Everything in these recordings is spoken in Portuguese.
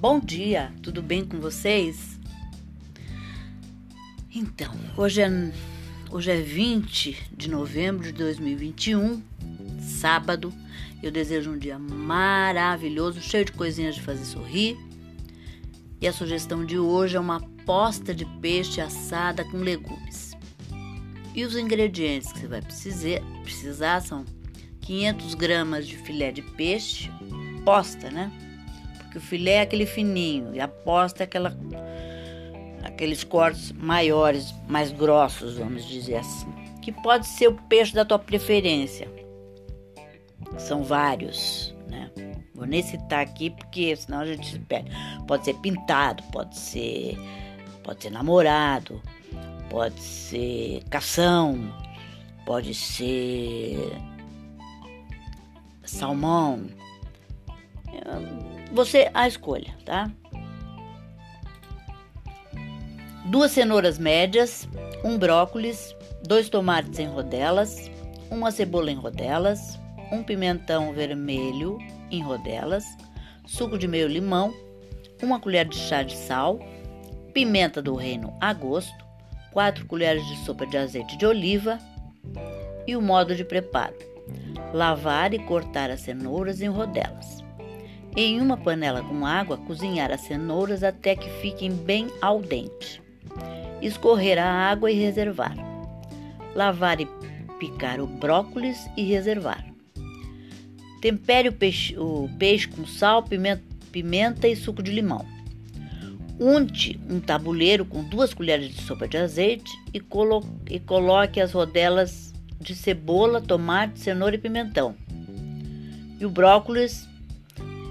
Bom dia, tudo bem com vocês? Então, hoje é, hoje é 20 de novembro de 2021, sábado. Eu desejo um dia maravilhoso, cheio de coisinhas de fazer sorrir. E a sugestão de hoje é uma posta de peixe assada com legumes. E os ingredientes que você vai precisar, precisar são 500 gramas de filé de peixe, posta, né? Porque o filé é aquele fininho e a posta é aquela, aqueles cortes maiores, mais grossos, vamos dizer assim. Que pode ser o peixe da tua preferência. São vários, né? Vou nem citar aqui porque senão a gente se perde. Pode ser pintado, pode ser, pode ser namorado, pode ser cação, pode ser salmão. Você a escolha, tá? Duas cenouras médias, um brócolis, dois tomates em rodelas, uma cebola em rodelas, um pimentão vermelho em rodelas, suco de meio limão, uma colher de chá de sal, pimenta do reino a gosto, 4 colheres de sopa de azeite de oliva e o modo de preparo. Lavar e cortar as cenouras em rodelas. Em uma panela com água, cozinhar as cenouras até que fiquem bem al dente. Escorrer a água e reservar. Lavar e picar o brócolis e reservar. Tempere o peixe, o peixe com sal, pimenta, pimenta e suco de limão. Unte um tabuleiro com duas colheres de sopa de azeite e, colo e coloque as rodelas de cebola, tomate, cenoura e pimentão. E o brócolis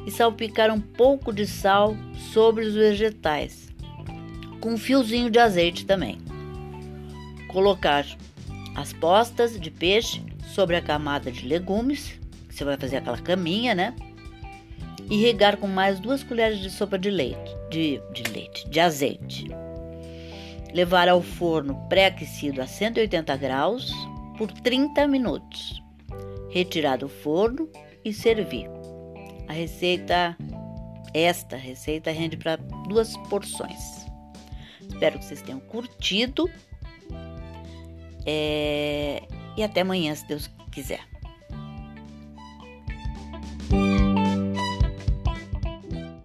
e salpicar um pouco de sal sobre os vegetais, com um fiozinho de azeite também. Colocar as postas de peixe sobre a camada de legumes você vai fazer aquela caminha, né? E regar com mais duas colheres de sopa de leite, de, de leite, de azeite. Levar ao forno pré-aquecido a 180 graus por 30 minutos. Retirar do forno e servir. A receita, esta receita, rende para duas porções. Espero que vocês tenham curtido. É, e até amanhã, se Deus quiser.